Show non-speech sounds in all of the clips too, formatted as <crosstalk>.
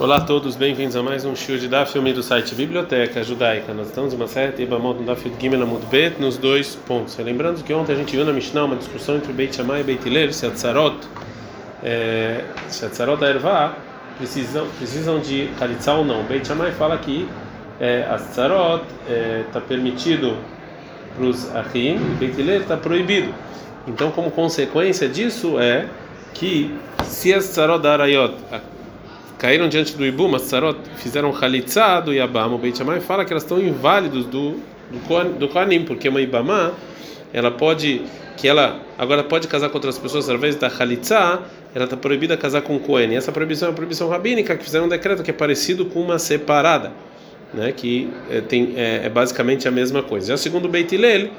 Olá a todos, bem-vindos a mais um show de Daf, filme do site Biblioteca Judaica. Nós estamos em uma série Ibamot no Daf Gimel Amud Bet nos dois pontos. Lembrando que ontem a gente viu na Mishnah uma discussão entre Beit Shammai e Beit Hillel, se a Tzarot, é, se a Tzarot da Ervá precisam, precisam de Khalitza ou não. Beit Shammai fala que é, a Tzarot está é, permitido para os Achim e Beit Hillel está proibido. Então, como consequência disso é que se as Tzarot da Arayot caíram diante do Ibum, as Sarot fizeram Khalitza do Yabam, o Beit Shammai fala que elas estão inválidos do, do, do porque uma Ibamá, ela pode, que ela agora pode casar com outras pessoas através da Khalitza, ela está proibida a casar com Kohen. E essa proibição é proibição rabínica, que fizeram um decreto que é parecido com uma separada, né, que é, tem, é, é basicamente a mesma coisa. Já segundo o Beit Hillel,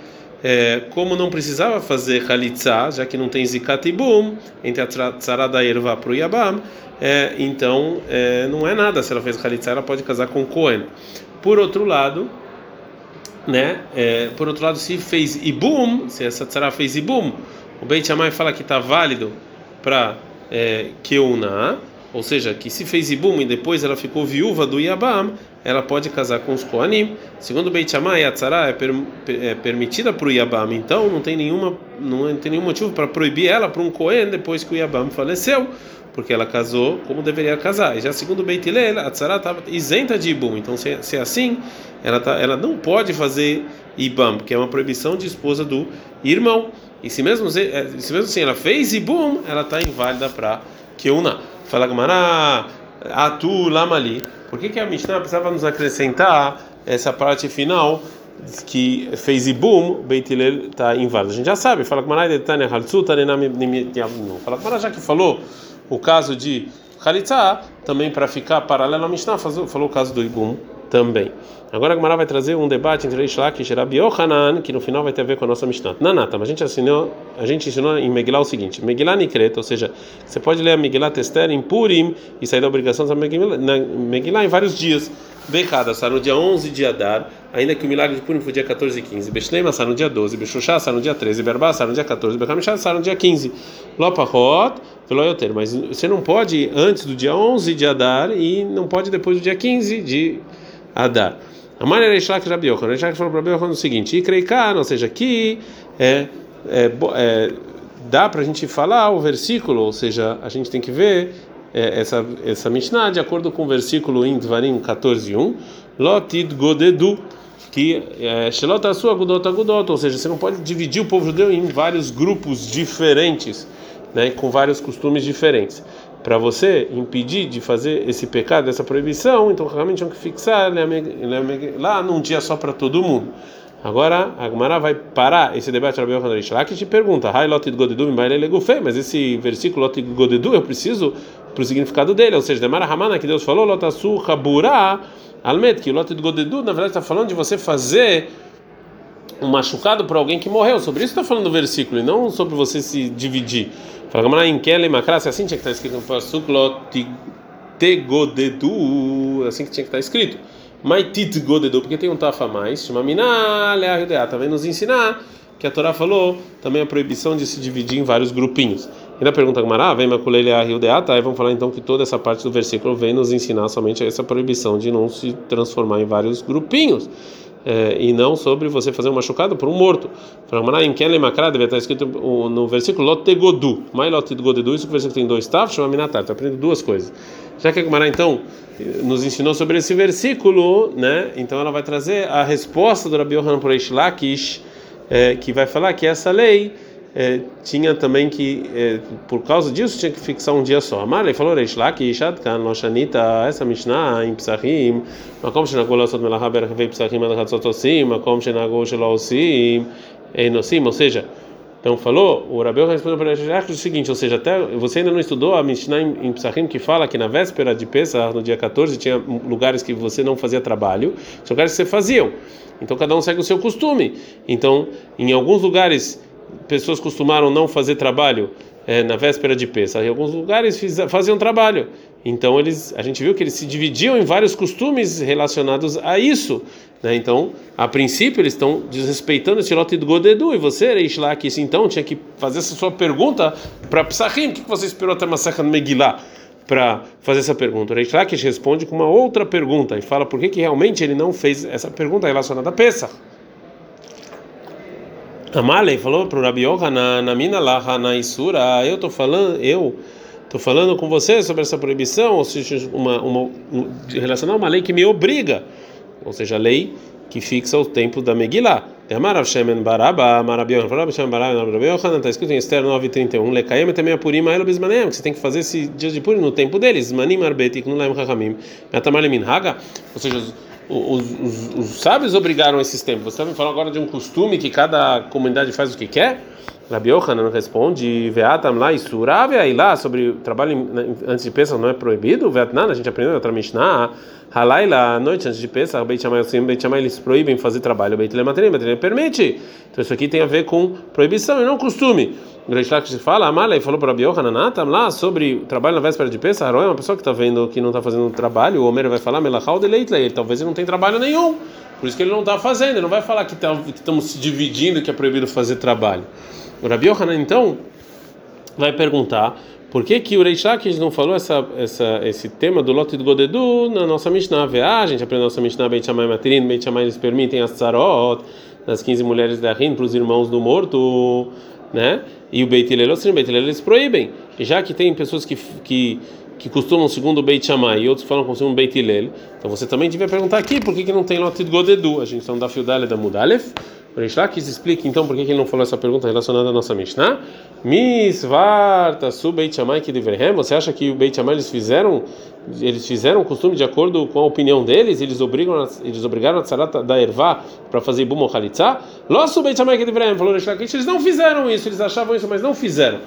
é, como não precisava fazer Khalitza, já que não tem Zikat Ibum, entre a Tzara da Erva para o Yabam, é, então é, não é nada. Se ela fez Khalitza, ela pode casar com Cohen. Por outro lado, né? É, por outro lado, se fez Ibum, se essa Tzara fez Ibum, o Beit Shammai fala que está válido para é, ou seja, que se fez Ibum e depois ela ficou viúva do Yabam, ela pode casar com os Kohanim. Segundo Beit Shammai, a Tzara é, per, é permitida para o Yabam, então não tem nenhuma não tem nenhum motivo para proibir ela para um Kohen depois que o Yabam faleceu porque ela casou como deveria casar. E já segundo Beit Hillel, a tzara estava isenta de ibum. Então, se, se é assim, ela, tá, ela não pode fazer ibam, porque é uma proibição de esposa do irmão. E se mesmo, é, se mesmo assim ela fez ibum, ela está inválida para Keuna. Fala Gamara, atu lamali. Por que, que a Mishnah precisava nos acrescentar essa parte final? que fez ibum, Beit Hillel está inválido. A gente já sabe, fala com Marai Tanya Haltsu, Fala com já que falou o caso de Khalitza, também para ficar paralelo à Mishnah, falou o caso do Ibum também. Agora a Gemara vai trazer um debate entre Reish Lakish e Rabi Yohanan, que no final vai ter a ver com a nossa Mishnah. Nanata, mas a gente ensinou, a gente ensinou em Megillah o seguinte: Megillah Nikreta, ou seja, você pode ler a Megillah Tester em Purim e sair da obrigação da Megillah em vários dias. Becada, está no dia 11 de Adar, ainda que o milagre de Purim foi dia 14 e 15. Beshlema está no dia 12, Beshushá está no dia 13, Berbá está no dia 14, Bechamishá está no dia 15. Lopahot, Veloyoter, mas você não pode antes do dia 11 de Adar e não pode depois do dia 15 de Adar. Amar Ereishlak Rabi Yochanan, Ereishlak falou para Rabi o seguinte, Ikreikan, ou seja, aqui é, é, é dá para a gente falar o versículo, ou seja, a gente tem que ver é, essa essa Mishnah de acordo com o versículo em Dvarim 14:1, Lotid Godedu, que é Shelot Asu Agudot Agudot, ou seja, você não pode dividir o povo judeu em vários grupos diferentes, né, com vários costumes diferentes. Para você impedir de fazer esse pecado, essa proibição, então realmente tinham que fixar lá num dia só para todo mundo. Agora a Gemara vai parar esse debate Rabi Yochanan Rishlak que te pergunta, mas esse versículo Lot Godedu eu preciso para o significado dele, ou seja, Demara Ramana que Deus falou, Lotasu Habura Almet, que Lot Godedu na verdade está falando de você fazer um machucado por alguém que morreu. Sobre isso está falando o versículo e não sobre você se dividir. Fala Gamara em Kele Makras, assim tinha que estar tá escrito no Pasuk Lot Tegodedu, assim que tinha que estar tá escrito. Maitit Godedu, porque tem um tafa mais, chama Miná Leahidea, também nos ensinar que a Torá falou também a proibição de se dividir em vários grupinhos. Ainda pergunta Gamara, vem Makulele Ahildeata, aí vamos falar então que toda essa parte do versículo vem nos ensinar somente essa proibição de não se transformar em vários grupinhos. É, e não sobre você fazer um machucado por um morto. Em deve estar escrito no versículo Lotegodu. Mais Lotegodu, isso que o versículo tem dois taf, chama Minatar. Está aprendendo duas coisas. Já que a Gemara então nos ensinou sobre esse versículo, né? Então ela vai trazer a resposta do Rabi Yohanan por Lakish, é, que vai falar que essa lei é, tinha também que, é, por causa disso, tinha que fixar um dia só. Amar, ele falou, Reish Laki, Shatkan, Loshanita, essa Mishnah em Psachim, Makom Shenagol Lasot Melachá Berachvei Psachim Adachat Osim, Makom Shenagol Shelo Osim, Einosim, ou seja, então falou, o Rabel respondeu para ele o seguinte, ou seja, até você ainda não estudou a Mishnah em, em Psachim que fala que na véspera de Pesach, no dia 14, tinha lugares que você não fazia trabalho, tinha lugares que você faziam. Então cada um segue o seu costume. Então, em alguns lugares pessoas costumaram não fazer trabalho é, na véspera de Pesach. Em alguns lugares fiz, faziam trabalho. Então eles, a gente viu que eles se dividiam em vários costumes relacionados a isso. Né? Então, a princípio eles estão desrespeitando esse lote do Godedu. E você, Reish Lakish, então tinha que fazer essa sua pergunta para Psachim. O que você esperou até Masachat Megillah? para fazer essa pergunta. Reish Lakish responde com uma outra pergunta e fala por que, que realmente ele não fez essa pergunta relacionada a Pesach. Amalei falou para o Rabi na, na mina lá, na Isura, eu estou falando, eu estou falando com você sobre essa proibição, ou seja, uma, uma, relacionada a uma lei que me obriga, ou seja, a lei que fixa o tempo da Megillah. Amarav Shemen Baraba, Marabion, Rabi Shemen Baraba, Marabion, está escrito em Esther 9:31, Lekaim também a Purim, Aelo Bismanem, que você tem que fazer esse dia de Purim no tempo deles, Manim Arbetik, Nulaim Chachamim, Metamar Lemin Haga, ou seja, os, os, os, sábios obrigaram esses tempos. Você está me falando agora de um costume que cada comunidade faz o que quer? Rabi Yohanan responde, Veatam lá e aí lá sobre trabalho antes de Pesach não é proibido? Veatnan, a gente aprendeu na outra Mishnah, Halaila, à noite antes de Pesach, Beit Shammai, Beit Shammai eles proíbem fazer trabalho, Beit Lematrim, Beit Lematrim permite. Então isso aqui tem a ver com proibição e não costume. O Reish Lakish fala, Amalei falou para Yohanan, lá sobre trabalho na véspera de Pesach, é uma pessoa que está vendo que não está fazendo trabalho, o Homer vai falar, Melachal de Leitlei, talvez ele não tem trabalho nenhum. Por isso que ele não está fazendo, ele não vai falar que, tá, estamos se dividindo, que é proibido fazer trabalho. O Rabi Yohanan, então, vai perguntar por que, que o Reish Lakish não falou essa, essa, esse tema do lote do Godedu na nossa Mishnah? Ah, a gente aprende na nossa Mishnah, Beit Shammai Matirin, Beit Shammai eles permitem as tzarot das 15 mulheres da Rin para os irmãos do morto, né? E o Beit Hillel, o Beit Hillel eles proíbem. Já que tem pessoas que, que que costumam segundo o Beit Shammai e outros falam como segundo Beit Hillel, então você também devia perguntar aqui por que, que não tem lote do Godedu. A gente está no da Fiudale da Mudalef. O Reish explica então por que ele não falou essa pergunta relacionada à nossa Mishnah. Misvarta su Beit que devrehem. Você acha que o Beit Shammai eles fizeram eles fizeram o costume de acordo com a opinião deles? Eles obrigam eles obrigaram a tzarata da ervá para fazer bum chalitza? Losso Beit Shammai que devrehem. Falou Reish Lakish, eles não fizeram isso, eles achavam isso, mas não fizeram.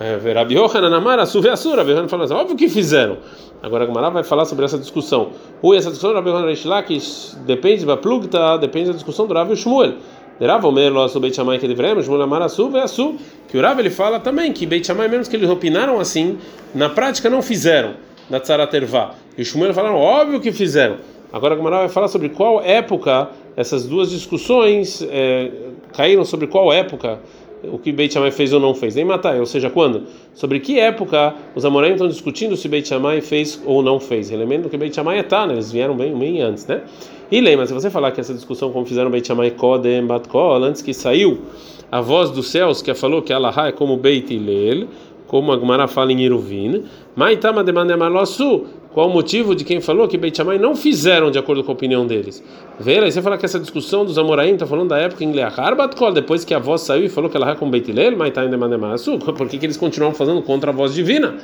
É, Rabi Yohanan Amara, Suve Asura, Rabi Yohanan falou assim, óbvio que fizeram. Agora a Gamara vai falar sobre essa discussão. Ui, essa discussão do Rabi Yohanan depende da plugta, depende da discussão do Rabi Shmuel. Rav Omer lo asu Beit Shammai que deveremos, Shmuel Amar asu ve asu. Que o Rav ele fala também que Beit Shammai mesmo que eles opinaram assim, na prática não fizeram na Tzarat Ervá. E o Shmuel falaram, óbvio que fizeram. Agora a Gamara vai falar sobre qual época essas duas discussões é, caíram sobre qual época o que Beit Shammai fez ou não fez, nem matar, ou seja, quando? Sobre que época os amoraim estão discutindo se Beit Shammai fez ou não fez. Lembrando que Beit Shammai é tá, né? eles vieram bem, bem antes, né? E lembra, se você falar que essa discussão, como fizeram Beit Shammai Kodem Batkol, antes que saiu a voz dos céus que falou que Allah é como Beit Hillel, como a Gemara fala em Iruvin, Maitama demanda Malosu, qual o motivo de quem falou que Beit Shammai não fizeram de acordo com a opinião deles? Vê, aí você fala que essa discussão dos Amoraim está falando da época em Leachar Batkol, depois que a voz saiu e falou que ela é como Beit Hillel, Maitama demanda Malosu, <laughs> por que, que eles continuam fazendo contra a voz divina?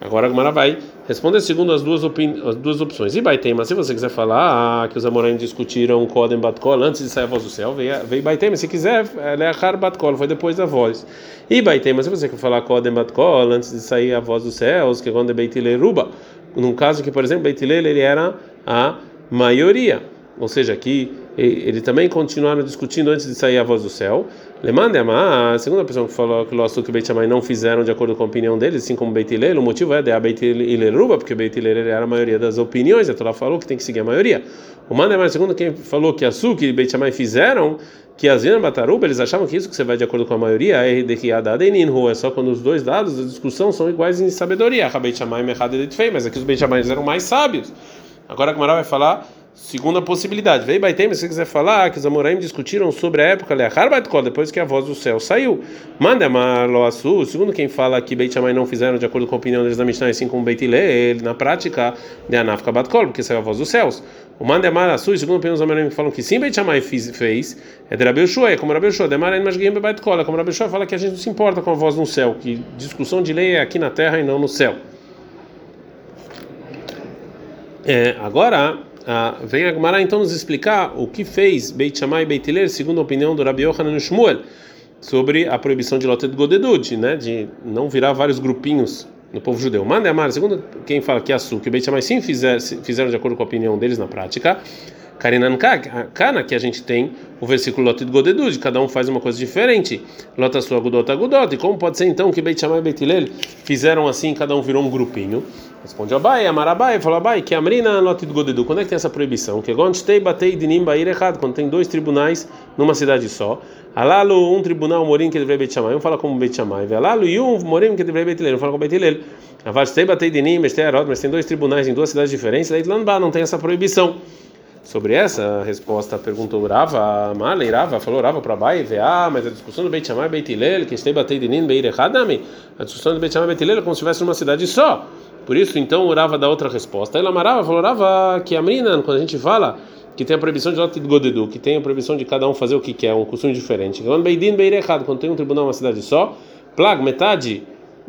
Agora a Gemara vai responder segundo as duas, as duas opções. E Baitema, se você quiser falar ah, que os Amoraim discutiram Kodem Batkol antes de sair a voz do céu, veio, Baitema. Se quiser, Leachar Batkol, foi depois da voz. E Baitema, se você quer falar Kodem Batkol antes de sair a voz dos céus, que é quando é Beitile Ruba, num caso que, por exemplo, Beitile ele era a maioria. Ou seja, aqui ele também continuaram discutindo antes de sair a voz do céu. Lemande a segunda pessoa que falou que o que Beit Shammai não fizeram de acordo com a opinião deles, assim como Beit Hillel, o motivo é de a Beit Hillel porque Beit Hillel era a maioria das opiniões, a Torá falou que tem que seguir a maioria. O Manda mais segundo quem falou que a Su que Beit Shammai fizeram, que as Bataruba, eles achavam que isso que você vai de acordo com a maioria é de que a dada é só quando os dois dados da discussão são iguais em sabedoria. A Beit Shammai e mas aqui os Shammai eram mais sábios. Agora a Gemara vai falar Segunda possibilidade, veio Baitem, se você quiser falar que os Amoraim discutiram sobre a época depois que a voz do céu saiu. Manda Loasu, segundo quem fala que Beit não fizeram de acordo com a opinião deles da Mishnah, assim como Beit ele na prática, de Anafka Batkol, porque saiu a voz dos céus. O Manda Marasu, segundo a opinião dos Amoraim que falam que sim, Beit Shammai fez, é de Rabeu Shua, é como Rabeu Shua, Demaran Mashgim Baitkol, é como Rabeu Shua fala que a gente não se importa com a voz no céu, que discussão de lei é aqui na terra e não no céu. É, agora ah, vem a Gemara então nos explicar o que fez Beit Shammai e Beit Hillel, segundo a opinião do Rabi Yohanan Shmuel, sobre a proibição de Lotet Godedud, né, de não virar vários grupinhos no povo judeu. Manda Amar, segundo quem fala que é Assu, que Beit Shammai sim fizer, fizeram de acordo com a opinião deles na prática, Karinan Kana, que a gente tem o versículo Lotid Godedud, cada um faz uma coisa diferente. Lota sua Gudot Agudot. E como pode ser então que Beit Shammai e Beit Hillel fizeram assim, cada um virou um grupinho? Responde Abai, Amarabai, falou Abai, que Amrina Lotid Godedu. Quando é que tem essa proibição? Que Gontei Batei Dinim Bair errado, quando tem dois tribunais numa cidade só. Alalu, um tribunal morim que deveria Beit Shammai, um fala como Beit Shammai. Alalu, e um morim que deveria Beit Hillel, um fala como Beit Hillel. Avastei Batei Dinim, Bestei Arod, mas tem dois tribunais em duas cidades diferentes. Leitlanba não tem essa proibição. Sobre essa resposta perguntou Rava, Malei Rava, falou Rava para Abai, ah, mas a discussão do Beit Shammai Beit Hillel, que estei batendo em Beir Echadami, a discussão do Beit Shammai Beit é como se estivesse numa cidade só. Por isso, então, o Rava dá outra resposta. Ela Marava falou que a menina, quando a gente fala que tem a proibição de Lot de Godedu, que tem a proibição de cada um fazer o que quer, um costume diferente. Quando Beidin Beir Echad, quando tem um tribunal uma cidade só, plag, metade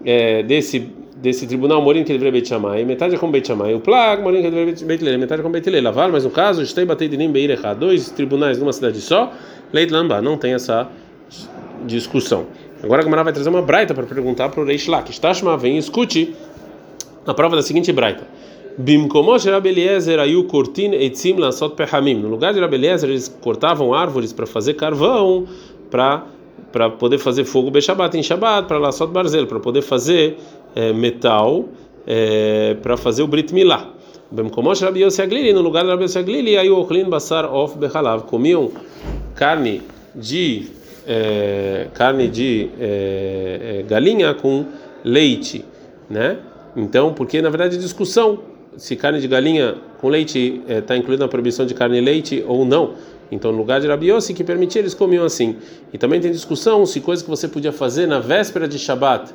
é, desse desse tribunal morim que deveria Beit Shammai, metade é como Beit o plag morim que deveria Beit Hillel, metade é como Beit Hillel. Lavar, mas no caso, estei Beir errado, dois tribunais numa cidade só, Leit Lamba, não tem essa discussão. Agora a Gamara vai trazer uma braita para perguntar para o Reish Lakish. Tashma, vem escute a prova da seguinte braita. Bimkomosh Rabeliezer ayu cortin etzim lansot pehamim. No lugar de Rabeliezer, eles cortavam árvores para fazer carvão, para para poder fazer fogo Beshabat em Shabat, para só barzel, para poder fazer é, metal, é, para fazer o Brit Milá. Bemkomosh Rabi Yossi Aglili, no lugar de Rabi Yossi Aglili, o Ochlin Basar of Behalav, comiam carne de é, carne de é, é, galinha com leite, né? Então, porque na verdade é discussão se carne de galinha com leite está é, incluída na proibição de carne e leite ou não. Então, no lugar de Rabi Yossi, que permitia, eles comiam assim. E também tem discussão se coisas que você podia fazer na véspera de Shabat,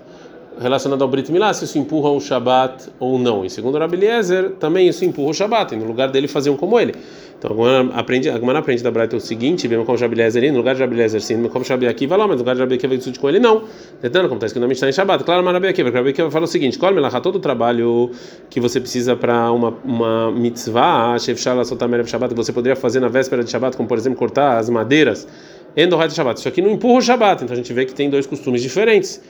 relacionado ao Brit Milá, se isso empurra o Shabat ou não. E segundo Rabi Eliezer, também isso empurra o Shabat, e no lugar dele faziam como ele. Então, a aprende, aprende da Braita o seguinte, mesmo como Rabi Eliezer, no lugar de Rabi Eliezer sim, como Rabi Akiva lá, mas no lugar de Rabi Akiva discute com ele, não. Tentando, como está escrito na Mishnah em Shabat. Claro, mas Rabi Akiva, Rabi Akiva fala o seguinte, Kol Melachá, todo o trabalho que você precisa para uma, uma mitzvah, Shef Shala Sotamer Shabat, que você poderia fazer na véspera de Shabat, como por exemplo cortar as madeiras, Endohat Shabat. Isso aqui não empurra o Shabat, então a gente vê que tem dois costumes diferentes.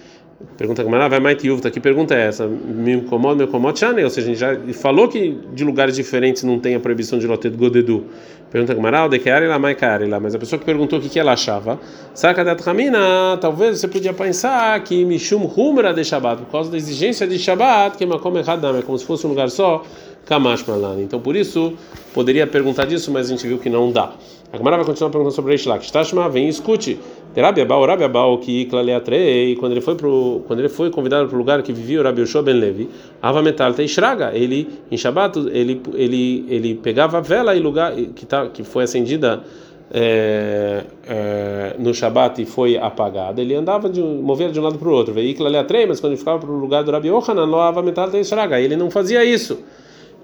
Pergunta que vai mais Yuvta, que pergunta é essa? Me incomoda, me incomoda, chane, ou seja, a gente já falou que de lugares diferentes não tem a proibição de lote godedu. Pergunta que Maral, de que lá mais lá, mas a pessoa que perguntou o que, que ela achava, saca da Tramina, talvez você podia pensar que Mishum Humra de Shabbat, por causa da exigência de Shabbat, que é uma como é como se fosse um lugar só, Kamash Malan. Então por isso poderia perguntar disso, mas a gente viu que não dá. A Gemara vai continuar perguntando sobre Reish Lakish. Tashma, vem e escute. Rabi Abau, Rabi Abau, que Klaleatrei, quando ele foi quando ele foi convidado para o lugar que vivia o Rabi Yoshua Ben Levi, Ava Metal Teishraga, ele em Shabbat, ele ele ele pegava a vela e lugar que tá que foi acendida é, é, no Shabat e foi apagada, ele andava de movia de um lado para o outro. Veículo ali atrás, mas quando ele ficava para o lugar do Rabi Yohanan, Loava Metal Teishraga, ele não fazia isso.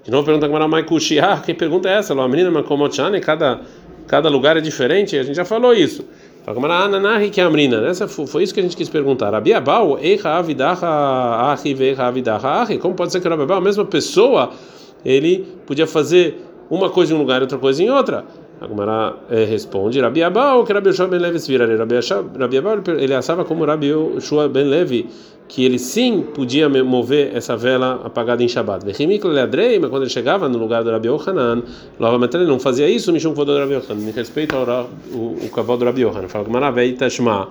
De novo pergunta a Mai Kushi, ah, que pergunta é essa? Lo menina, como cada cada lugar é diferente, a gente já falou isso. Essa foi isso que a gente quis perguntar. Abiabal, como pode ser que o Abiabal, a mesma pessoa, ele podia fazer uma coisa em um lugar e outra coisa em outra? A Gumara eh, responde: Rabi Abau, que Rabi Yoshua ben Levi se viraria. Rabi Abau, ele achava como Rabi Yoshua ben Levi, que ele sim podia mover essa vela apagada em Shabbat. Mas quando ele chegava no lugar do Rabi Yohanan, novamente ele não fazia isso, Mishum Vodor Rabi Yohanan, em respeito ao o cavalo do Rabi Yohanan. Fala Gumara, vei Tashma.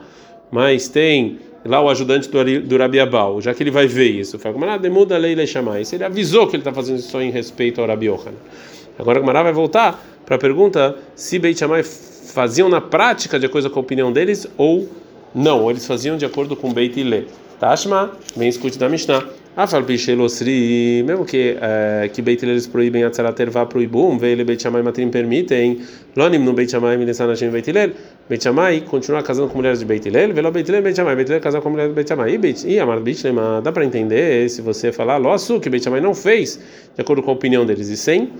Mas tem lá o ajudante do, do Rabi Abau, já que ele vai ver isso. Fala Gumara, demuda a lei Isso ele avisou que ele está fazendo isso só em respeito ao Rabi Yohanan. Agora o Gumara vai voltar para a pergunta se Beit Shammai faziam na prática de acordo com a opinião deles ou não, eles faziam de acordo com Beit Hillel. Tashma, vem escute da Mishnah. Afal Pishelosri, mesmo que é, que Beit eles proíbem a Tzarat Ervá proibum, veio Beit Shammai Matrim permitem, Lonim no Beit Shammai Hashem Beit Hillel, Beit Shammai continua casando com mulheres de Beit Hillel, velo Beit Hillel Beit Shammai, Beit Hillel casar com mulheres de Beit Shammai. E, Amar Beit dá para entender se você falar, Losu, que Beit Shammai não fez, de acordo com a opinião deles, e sem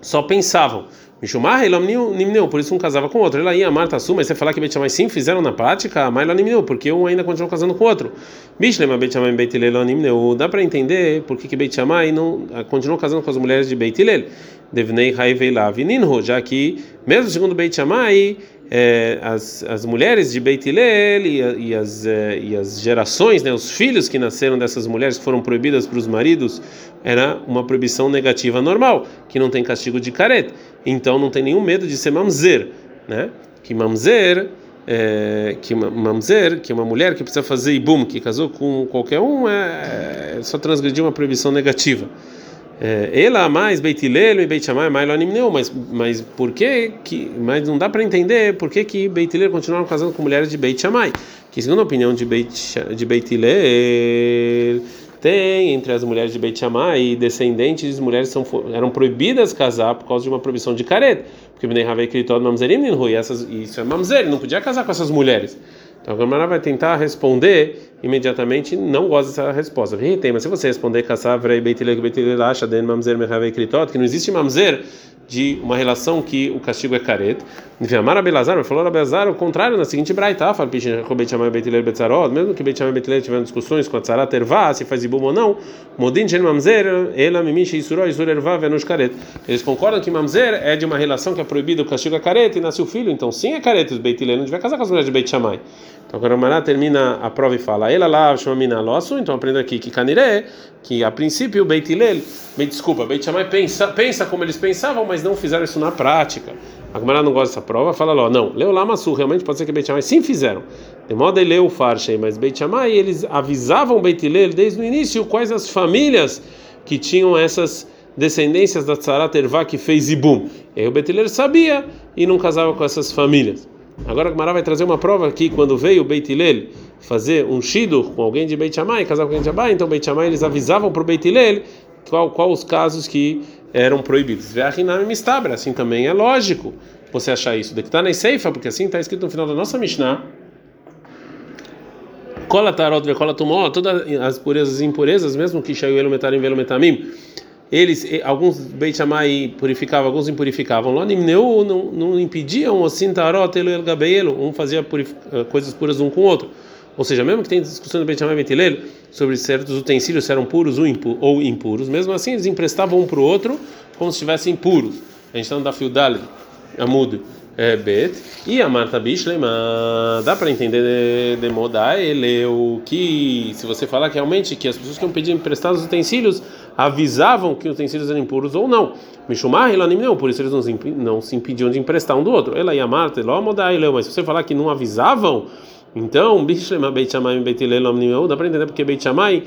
só pensavam. Mishumar, Nimneu, por isso um casava com o outro. Ela ia amar Tassu, mas você falar que Beit Shammai sim fizeram na prática, mas Nimneu, porque um ainda continuou casando com o outro. Bishlema Beit Shammai Beit Hillel Nimneu, dá para entender por que Beit Shammai não ah, continuou casando com as mulheres de Beit Hillel. Devnei Haivei Lav já que, mesmo segundo Beit Shammai, é, as, as mulheres de Beit Hillel e, e, as, é, e as gerações, né, os filhos que nasceram dessas mulheres que foram proibidas para os maridos, era uma proibição negativa normal, que não tem castigo de caret. Então não tem nenhum medo de ser mamzer, né? Que mamzer é, que mamzer, que uma mulher que precisa fazer ibum, que casou com qualquer um, é, é só transgredir uma proibição negativa. É, ela mais Beitilelo e Beit Shammai mais não, mas mas por que que mas não dá para entender por que que Beitilelo continuaram casando com mulheres de Beit Shammai? Que segundo a opinião de Beit de Beitilelo tem entre as mulheres de Beit Shammai descendentes mulheres são eram proibidas casar por causa de uma proibição de careta, porque Bnei Havei Kritot Mamzerim e essas isso é mamzer, não podia casar com essas mulheres. Então a Gamara vai tentar responder imediatamente, não gosta dessa resposta. Mas se você responder que não existe mamzer de uma relação que o castigo é careta. Falou Abelazar o contrário na seguinte braita, mesmo que Beit Shammai e Beit tiveram discussões com a Tzara Tervá, se faz ibum ou não, Modin Shen Mamzer, ela mimish isuro isur ervá venush karet. Eles concordam que Mamzer é de uma relação que é proibida o castigo é careta e nasce o filho, então sim é careta, os Beit não devia casar com as mulheres de Beit Shammai. Então o Mará termina a prova e fala, ela lá chama mina losso, então aprenda aqui que caniré, que a princípio Beit me desculpa, Beit Shammai pensa, pensa como eles pensavam, mas não fizeram isso na prática. A Gemara não gosta dessa prova, fala lá, não, leu lá Massu, realmente pode ser que Beit Shammai sim fizeram. De modo ele leu o Farshei, mas Beit Shammai eles avisavam Beit Hillel desde o início quais as famílias que tinham essas descendências da Tzarat Ervá que fez Ibum. E aí o Beit sabia e não casava com essas famílias. Agora a Gemara vai trazer uma prova aqui quando veio o Beit Hillel fazer um shidur com alguém de Beit Shammai, casar com alguém de Shammai, então Beit Shammai eles avisavam para o Beit Hillel qual, qual os casos que eram proibidos. Assim também é lógico você achar isso. De que está na Seifa, porque assim está escrito no final da nossa Mishnah. Cola tarot, cola tumó, todas as purezas e impurezas, mesmo que shaiu elo metarim velo metamim, eles, alguns Beit purificavam, alguns impurificavam. Lá não, não impediam o sintarot, el gabeelo, um fazia eh, coisas puras um com o outro. Ou seja, mesmo que tenha discussão do Beit Shammai e sobre certos utensílios se eram puros ou impuros, mesmo assim eles emprestavam um para o outro como se estivessem puros. A gente está no da Fiudale, Amud é, Bet, e a Marta Bishlema, dá para entender de, de moda ele o que se você falar que realmente que as pessoas que iam pedir emprestados utensílios avisavam que os utensílios eram impuros ou não. Mishumar, não, por isso eles não se, não se impediam de emprestar um do outro. Ela e a Marta, ela moda ele, mas se você falar que não avisavam, então, <laughs> Bishlema Beit Shammai Beit Hillel dá para entender porque Beit Shammai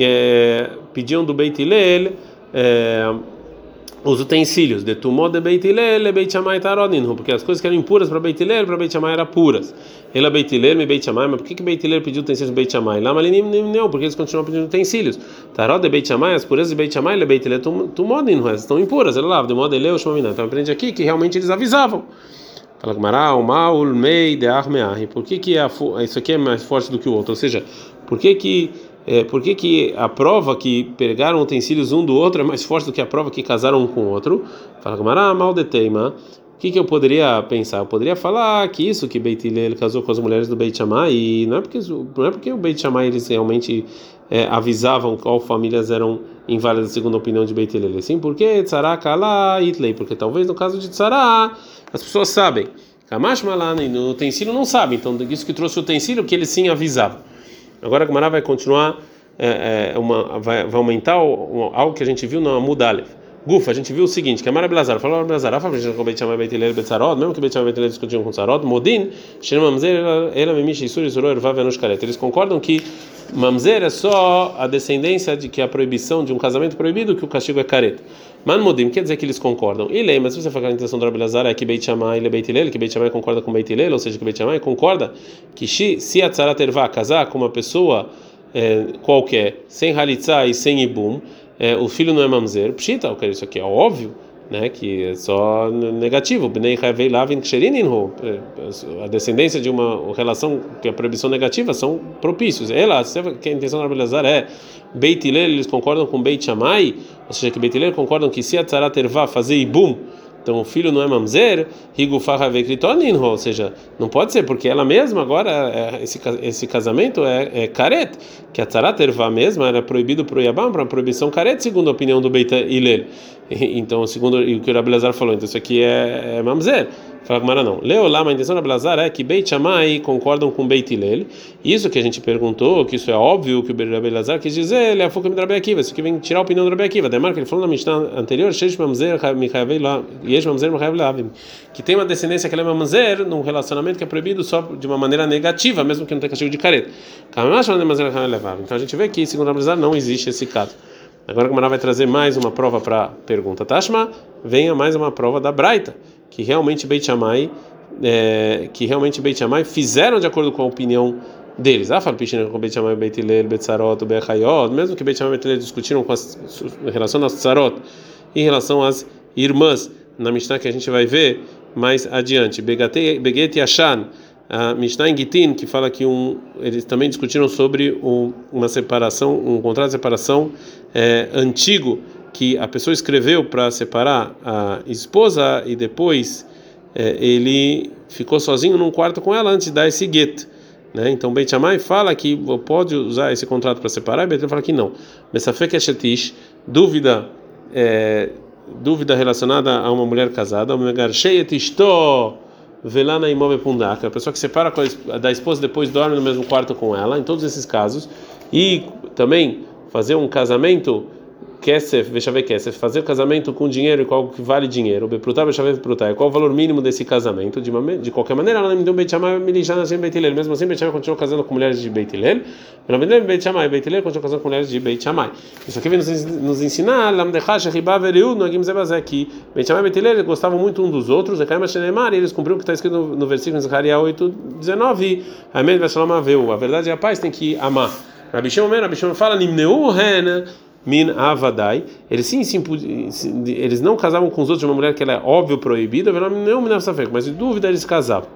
é, pediam do Beit Hillel é, os utensílios de Tumó de Beit Hillel Beit Shammai Tarodinhu, porque as coisas que eram impuras para Beit Hillel, para Beit Shammai eram puras. Ela Beit Hillel e Beit Shammai, mas por que que Beit Hillel pediu utensílios de Beit Shammai? Lá Malinim não, porque eles continuam pedindo utensílios. Tarod de Beit Shammai, as purezas de Beit Shammai e Beit Hillel Tumó estão impuras. Ela lá, de modo Eleu Shmamina. Então aprende aqui que realmente eles avisavam. Fala Gmará, o Maul Mei de Armeahi. Por que, que é isso aqui é mais forte do que o outro? Ou seja, por que que, é, por que, que a prova que pegaram utensílios um do outro é mais forte do que a prova que casaram um com o outro? Fala Gmará, Mal de Teima. O que, que eu poderia pensar? Eu poderia falar que isso que Beit ele casou com as mulheres do Beit Shammai e não é porque não é porque o Beit Shammai eles realmente é, avisavam qual famílias eram inválidas segundo a opinião de Beit Hillel. Sim, porque Tzara Kala Itlei, porque talvez no caso de Tzara as pessoas sabem. Kamash Malani no utensílio não sabe, então isso que trouxe o utensílio que ele sim avisava. Agora a Gemara vai continuar, é, é, uma, vai, vai aumentar o, algo que a gente viu na Mudalev. Gufa, a gente viu o seguinte, que a Mara Belazar falou a Belazar, a gente Beit Shammai Beit Hillel Betzarot, mesmo que Beit Shammai Beit Hillel discutiam com Tzarot, Modin, Shem Mamzer, ela Memish Isur Isur Ervav Anush Karet. Eles concordam que Mamzer é só a descendência de que a proibição de um casamento proibido, que o castigo é careta. Man Modim quer dizer que eles concordam. E lembra, se você falar a intenção do Rabelazar é que Beit Shammai ele é Beit Hillel, que Beit Shammai concorda com Beit Hillel, ou seja, que Beit Shammai concorda que se a Tzarat Ervá casar com uma pessoa é, qualquer, sem Halitzá e sem Ibum, é, o filho não é mamzer, pshita, isso aqui é óbvio, né, que é só negativo. Lavin Ksherin A descendência de uma relação que é proibição negativa são propícios. Ela, que a intenção da Rabelazar é Beit eles concordam com Beit Shammai, ou seja, que Beit concordam que se a Tzarat Ervá fazer Ibum, então o filho não é mamzer, ou seja, não pode ser, porque ela mesma agora, é, esse, esse casamento é, é caret, que a tzarat ervá mesma era proibido para o Yabam, para proibição caret, segundo a opinião do Beit Hillel. <laughs> Então, segundo o que o Rabelazar falou, então isso aqui é, é mamzer. Fala Gamara não. Leolá, a intenção da Blazar é que Beit Shammai concordam com Beit Hillel. Isso que a gente perguntou, que isso é óbvio que o Rabbi Lazar quis dizer, ele é a foca do Rabbi Akiva. Isso aqui vem tirar a opinião do Rabbi Akiva. Demar que ele falou na Mishnah anterior, Mamzer Mamzer que tem uma descendência que ela é Mamzer num relacionamento que é proibido só de uma maneira negativa, mesmo que não tenha castigo de careta. Então a gente vê que, segundo o Rabbi não existe esse caso. Agora o vai trazer mais uma prova para a pergunta. Tashma, venha mais uma prova da Braita, que realmente Beit Shammai, é, que realmente Beit Shammai fizeram de acordo com a opinião deles. Ah, fala Pishina com Beit Shammai, Beit Hillel, Beit Sarot, Beit Hayot, mesmo que Beit Shammai e Beit Hillel discutiram com as, em relação às Sarot, em relação às irmãs, na Mishnah que a gente vai ver mais adiante. Beget Yashan, a Mishnah em Gitin, que fala que um, eles também discutiram sobre um, uma separação, um contrato de separação é, antigo que a pessoa escreveu para separar a esposa e depois é, ele ficou sozinho num quarto com ela antes de dar esse get. Né? Então Beit Shammai fala que pode usar esse contrato para separar, e Beit fala que não. Mesafek Eshetish, dúvida é, dúvida relacionada a uma mulher casada, velana imóvel pundaka, a pessoa que separa da esposa depois dorme no mesmo quarto com ela, em todos esses casos, e também fazer um casamento Kesef, Veshave Kesef, fazer casamento com dinheiro e algo que vale dinheiro, Beprutar, Veshave Beprutar, qual o valor mínimo desse casamento? De, uma, de qualquer maneira, ela me deu Beit Shammai, Milijana, assim, Beit mesmo assim, Beit Shammai continuou casando com mulheres de Beit Hillel, pelo menos Beit Shammai, continuou casando com mulheres de Beit. Isso aqui vem nos, nos ensinar, Lamdechash, Riba, Veriu, Nagim Zebazé, que Beit Shammai e gostavam muito um dos outros, e Kaima Shenemar, e eles cumpriram o que está escrito no, no versículo de Zacariah 8, 19, Amém, Veshalom Aveu, a verdade e a paz tem que amar. Rabi Shimon, Rabi Shimon fala, Nimneu Ren, min avadai. Eles sim, sim, eles não casavam com os outros de uma mulher que ela é óbvio proibida, não me mas de dúvida eles casavam.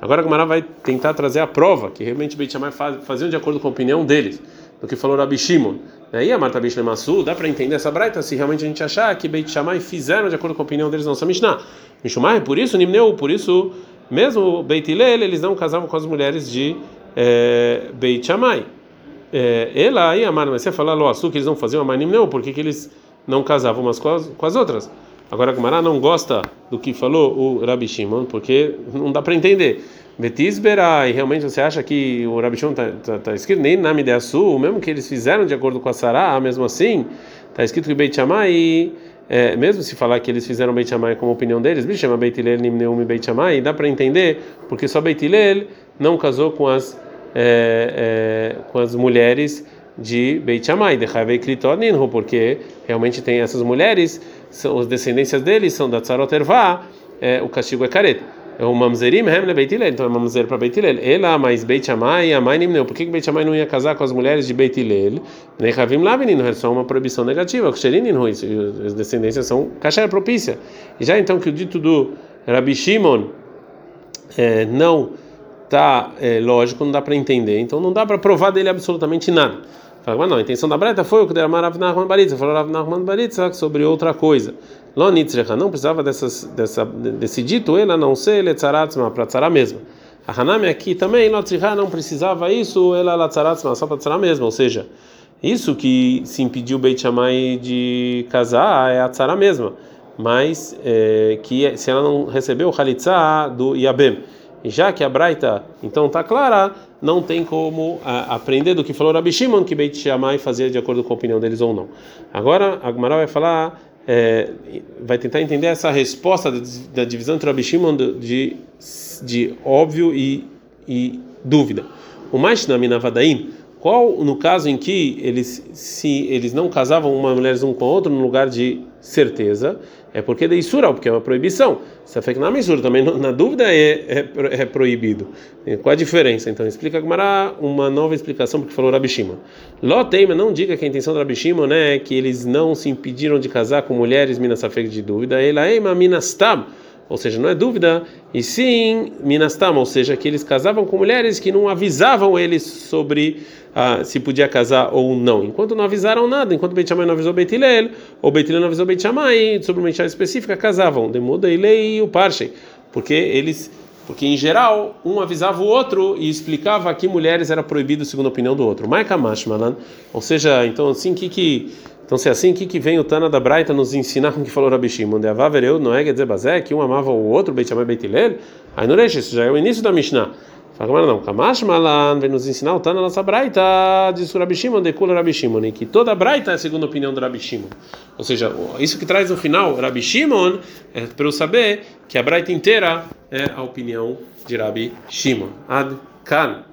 Agora a Gamara vai tentar trazer a prova que realmente Beit Shammai faziam de acordo com a opinião deles, do que falou Rabi Shimon. Aí a Marta Bishne Massu, dá para entender essa braita se realmente a gente achar que Beit Shammai fizeram de acordo com a opinião deles, não só Mishnah. Mishumai, por isso, Nimneu, por isso, mesmo Beit Hillel, eles não casavam com as mulheres de é, Beit Shammai. É, ela aí, Amar, mas você falar Loaçu que eles não faziam Amanim, não, porque que eles não casavam umas com as, com as outras? Agora a Gumara não gosta do que falou o Rabi Shimon, porque não dá para entender. Betisbera, e realmente você acha que o Rabi Shimon está tá, tá escrito nem na Mideasu, mesmo que eles fizeram de acordo com a Sará, mesmo assim, está escrito que Beit Shammai, é, mesmo se falar que eles fizeram Beit Shammai como opinião deles, Beit chama Beit Hillel Nimneum Beit Shammai, dá para entender, porque só Beit Hillel não casou com as é, é, com as mulheres de Beit Shammai, de Havei Kritoninhu, porque realmente tem essas mulheres, são as descendências deles são da Tzarot Ervá, é, o castigo é careta. É o Mamzerim Hem Beit Hillel, então é Mamzer para Beit Hillel. Ela, mas Beit Shammai, a mãe não. Por que Beit Shammai não ia casar com as mulheres de Beit Hillel? Nem Havim Lavinin, é só uma proibição negativa. As descendências são cachê propícia. E já então que o dito do Rabi Shimon é, não tá é, lógico, não dá para entender, então não dá para provar dele absolutamente nada. Fala, mas não, a intenção da Breta foi o que der Rav Nachman Baritza, falou Rav Nachman Baritza sobre outra coisa. Lonitzrecha não precisava dessas, dessa, desse dito, ela não ser letzaratzma, para tzara mesmo. A Hanami aqui também, Lotzrecha não precisava isso, ela latzaratzma, só para tzara mesmo, ou seja, isso que se impediu Beit Shammai de casar é a tzara mesma, mas é, que se ela não recebeu o Halitzah do Yabem já que a Braita então está clara, não tem como a, aprender do que falou Rabi Shimon que Beit Shammai fazia de acordo com a opinião deles ou não. Agora a vai falar, é, vai tentar entender essa resposta da, divisão entre Rabi Shimon de, de óbvio e, e dúvida. O mais na Minavadaim, qual no caso em que eles se eles não casavam uma mulher um com o outro no lugar de certeza, é porque é de Isura, porque é uma proibição. Se é na Isura, também na dúvida é, é, é, proibido. Qual a diferença? Então explica Gmará uma nova explicação porque falou Rabi Shimon. Loteima, não diga que a intenção do Rabi Shimon é que eles não se impediram de casar com mulheres minas de dúvida. Ela é uma minastab ou seja, não é dúvida, e sim minastam, ou seja, que eles casavam com mulheres que não avisavam eles sobre ah, se podia casar ou não. Enquanto não avisaram nada, enquanto Beit não avisou Beit ou Beit não avisou Beit sobre uma entidade específica, casavam. Demuda e lei o Parshei, porque eles Porque em geral, um avisava o outro e explicava que mulheres era proibido segundo a opinião do outro. Maikamash, malan. Ou seja, então assim, que que então, se é assim, o que, que vem o Tana da Braita nos ensinar com que falou Rabi Shimon? De Avavereu, não é quer dizer Bazé, que um amava o outro, Beit Shammai Beit? Aí é isso, já é o início da Mishnah. Fala, não, Kamash Malan vem nos ensinar o Tana nossa Braita, diz o Rabi Shimon, decula Rabi Shimon, e que toda Braita é a segunda opinião do Rabi Shimon. Ou seja, isso que traz no final Rabi Shimon é para eu saber que a Braita inteira é a opinião de Rabi Shimon. Ad Kan.